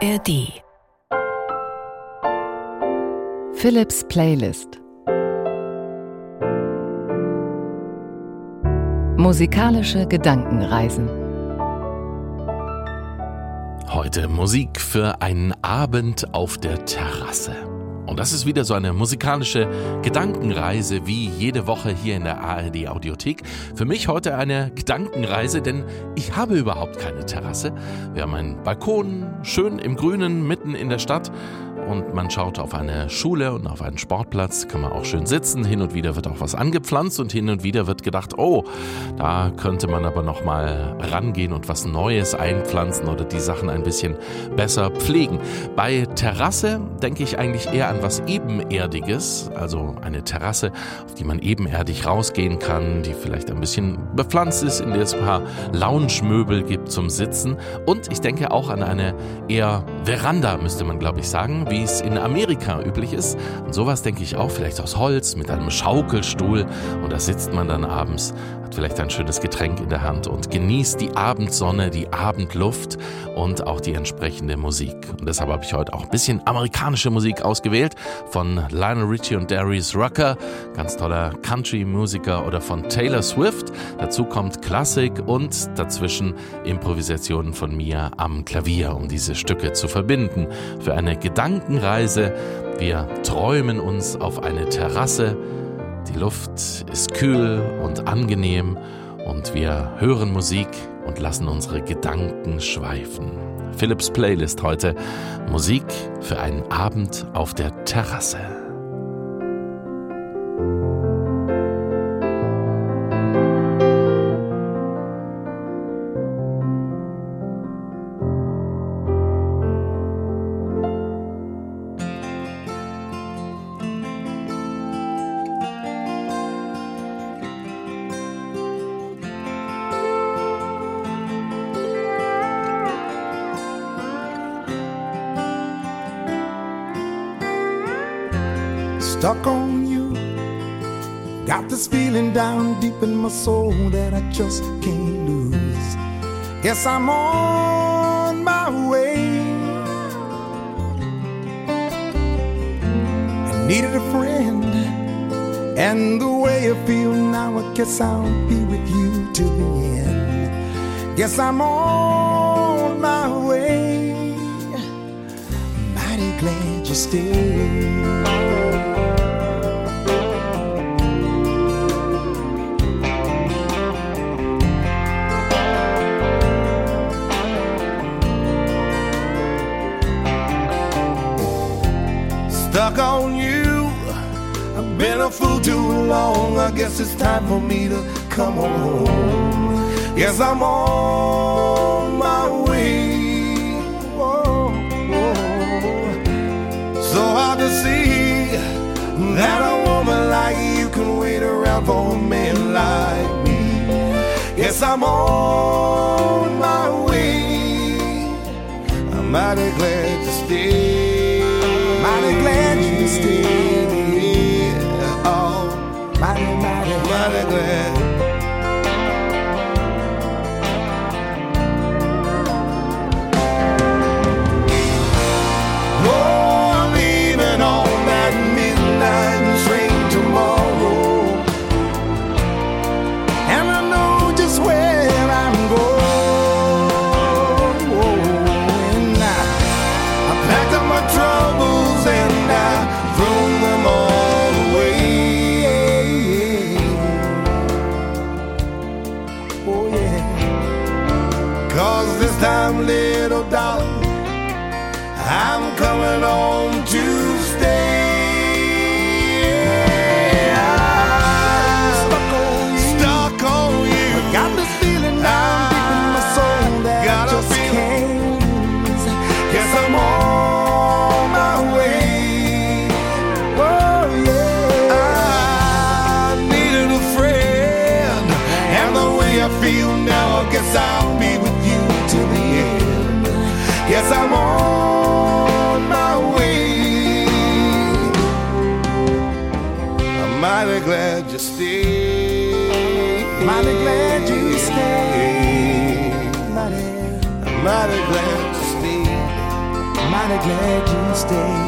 ARD Philips Playlist. Musikalische Gedankenreisen. Heute Musik für einen Abend auf der Terrasse. Das ist wieder so eine musikalische Gedankenreise wie jede Woche hier in der ARD Audiothek. Für mich heute eine Gedankenreise, denn ich habe überhaupt keine Terrasse. Wir haben einen Balkon, schön im Grünen, mitten in der Stadt und man schaut auf eine Schule und auf einen Sportplatz, kann man auch schön sitzen. Hin und wieder wird auch was angepflanzt und hin und wieder wird gedacht, oh, da könnte man aber noch mal rangehen und was Neues einpflanzen oder die Sachen ein bisschen besser pflegen. Bei Terrasse denke ich eigentlich eher an was ebenerdiges, also eine Terrasse, auf die man ebenerdig rausgehen kann, die vielleicht ein bisschen bepflanzt ist, in der es ein paar Lounge-Möbel gibt zum Sitzen und ich denke auch an eine eher Veranda, müsste man glaube ich sagen, wie wie es in Amerika üblich ist. Und sowas denke ich auch, vielleicht aus Holz mit einem Schaukelstuhl. Und da sitzt man dann abends, hat vielleicht ein schönes Getränk in der Hand und genießt die Abendsonne, die Abendluft und auch die entsprechende Musik. Und deshalb habe ich heute auch ein bisschen amerikanische Musik ausgewählt von Lionel Richie und Darius Rucker, ganz toller Country-Musiker oder von Taylor Swift. Dazu kommt Klassik und dazwischen Improvisationen von mir am Klavier, um diese Stücke zu verbinden. Für eine Gedanken Gedankenreise. Wir träumen uns auf eine Terrasse. Die Luft ist kühl und angenehm und wir hören Musik und lassen unsere Gedanken schweifen. Philips Playlist heute Musik für einen Abend auf der Terrasse. I'll be with you till the end. Guess I'm on my way. Mighty glad you stayed. stuck on you. Been a fool too long. I guess it's time for me to come home. Yes, I'm on my way. So hard to see that a woman like you can wait around for a man like me. Yes, I'm on my way. I'm mighty glad to stay. Mighty, glad you stayed. Mighty glad.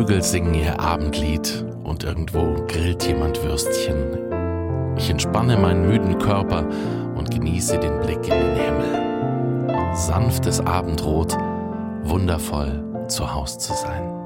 Vögel singen ihr Abendlied und irgendwo grillt jemand Würstchen. Ich entspanne meinen müden Körper und genieße den Blick in den Himmel. Sanftes Abendrot, wundervoll zu Haus zu sein.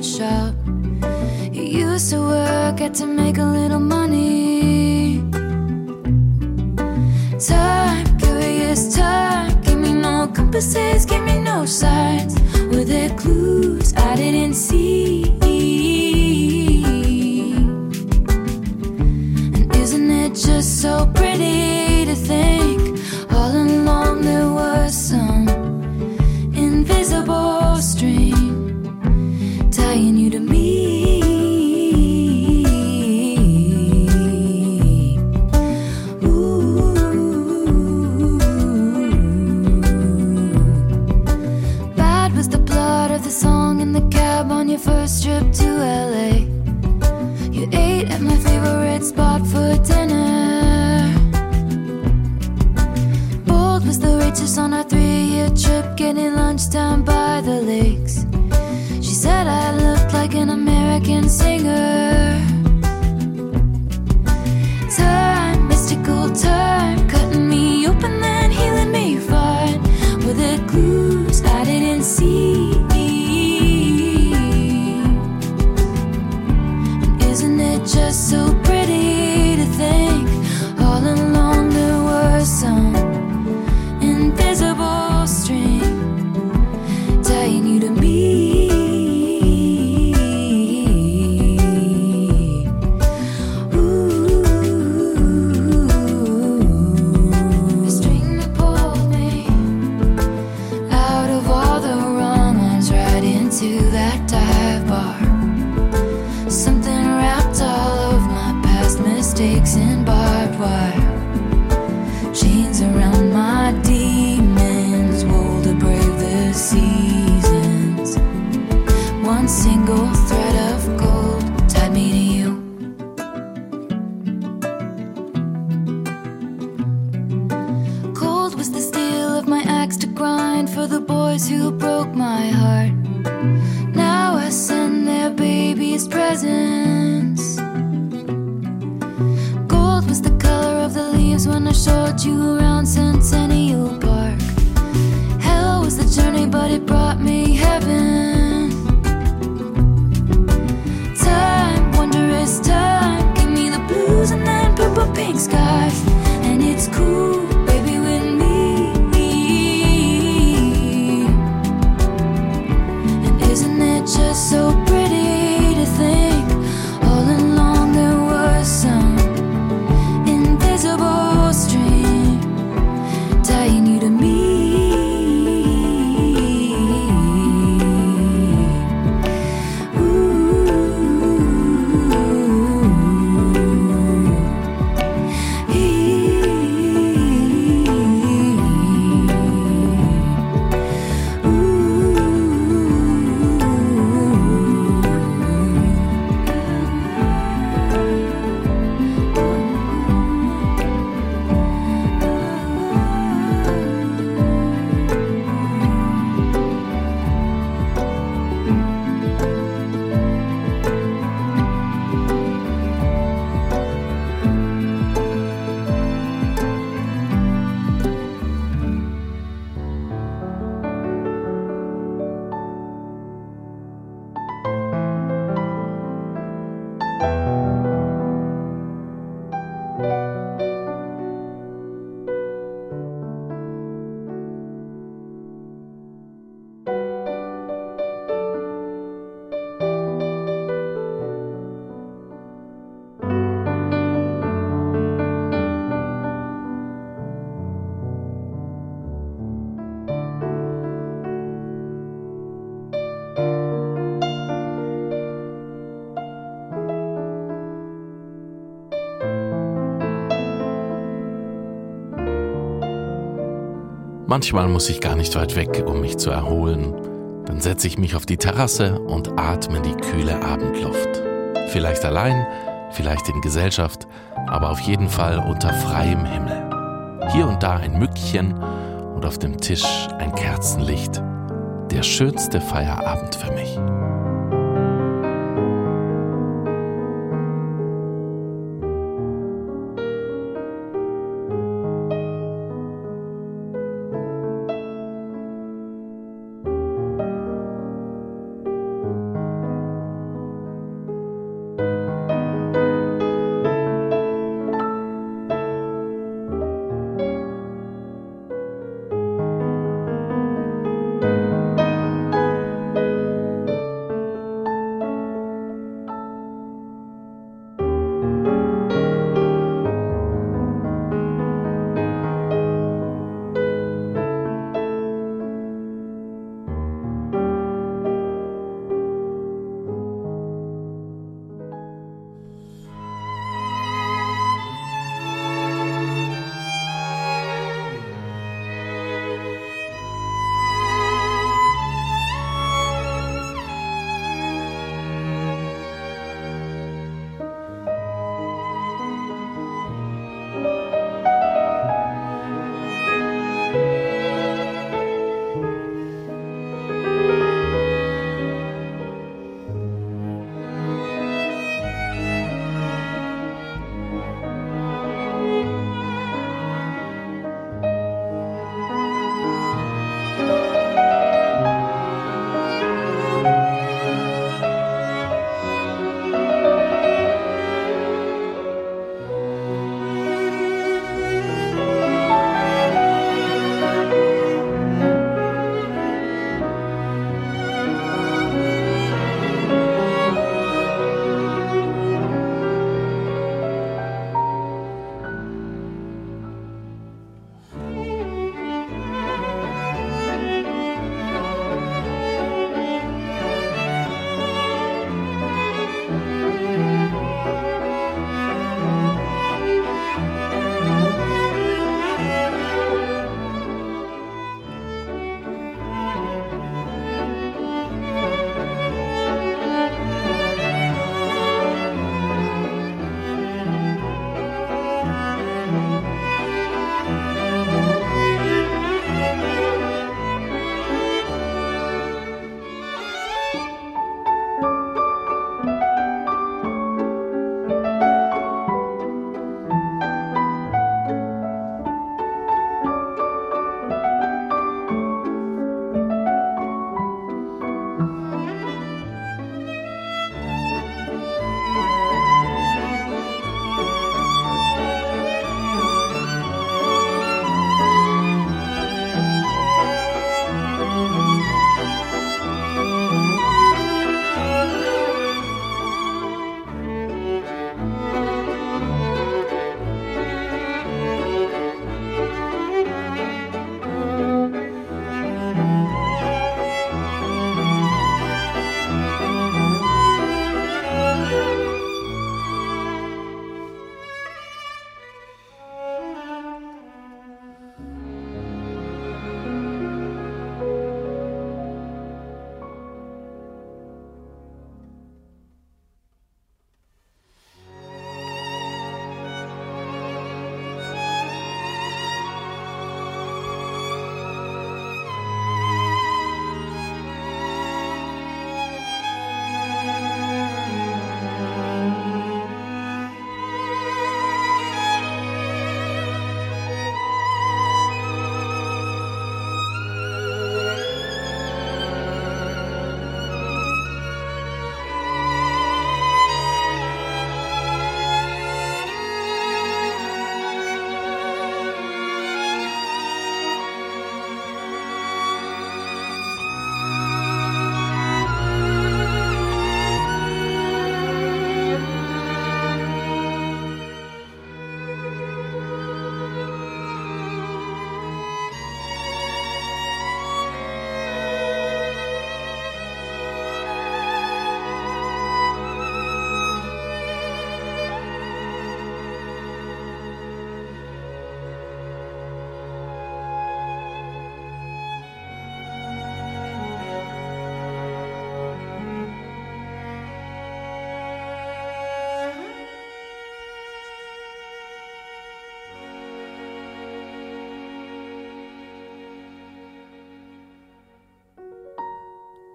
The shop. You used to work, had to make a little money. Time, curious time, give me no compasses, give me no signs. Were there clues I didn't see? And isn't it just so pretty to think waitress on our three year trip, getting lunch down by the lakes. She said I looked like an American singer. sticks and barbed wire. Showed you around Centennial Manchmal muss ich gar nicht weit weg, um mich zu erholen. Dann setze ich mich auf die Terrasse und atme die kühle Abendluft. Vielleicht allein, vielleicht in Gesellschaft, aber auf jeden Fall unter freiem Himmel. Hier und da ein Mückchen und auf dem Tisch ein Kerzenlicht. Der schönste Feierabend für mich.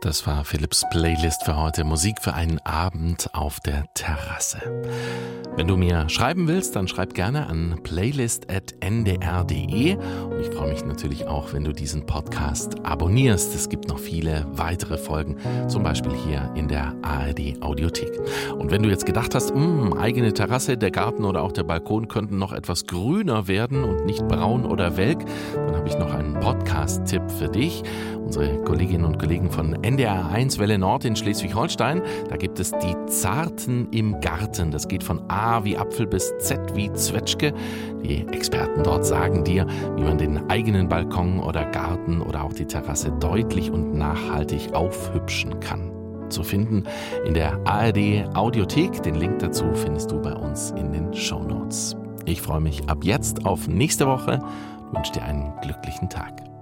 Das war Philips Playlist für heute. Musik für einen Abend auf der Terrasse. Wenn du mir schreiben willst, dann schreib gerne an playlist.ndr.de. Und ich freue mich natürlich auch, wenn du diesen Podcast abonnierst. Es gibt noch viele weitere Folgen, zum Beispiel hier in der ARD Audiothek. Und wenn du jetzt gedacht hast, mh, eigene Terrasse, der Garten oder auch der Balkon könnten noch etwas grüner werden und nicht braun oder welk, dann habe ich noch einen Podcast-Tipp für dich. Unsere Kolleginnen und Kollegen von NDR 1 Welle Nord in Schleswig-Holstein. Da gibt es die Zarten im Garten. Das geht von A wie Apfel bis Z wie Zwetschge. Die Experten dort sagen dir, wie man den eigenen Balkon oder Garten oder auch die Terrasse deutlich und nachhaltig aufhübschen kann. Zu finden in der ARD Audiothek. Den Link dazu findest du bei uns in den Show Notes. Ich freue mich ab jetzt auf nächste Woche und wünsche dir einen glücklichen Tag.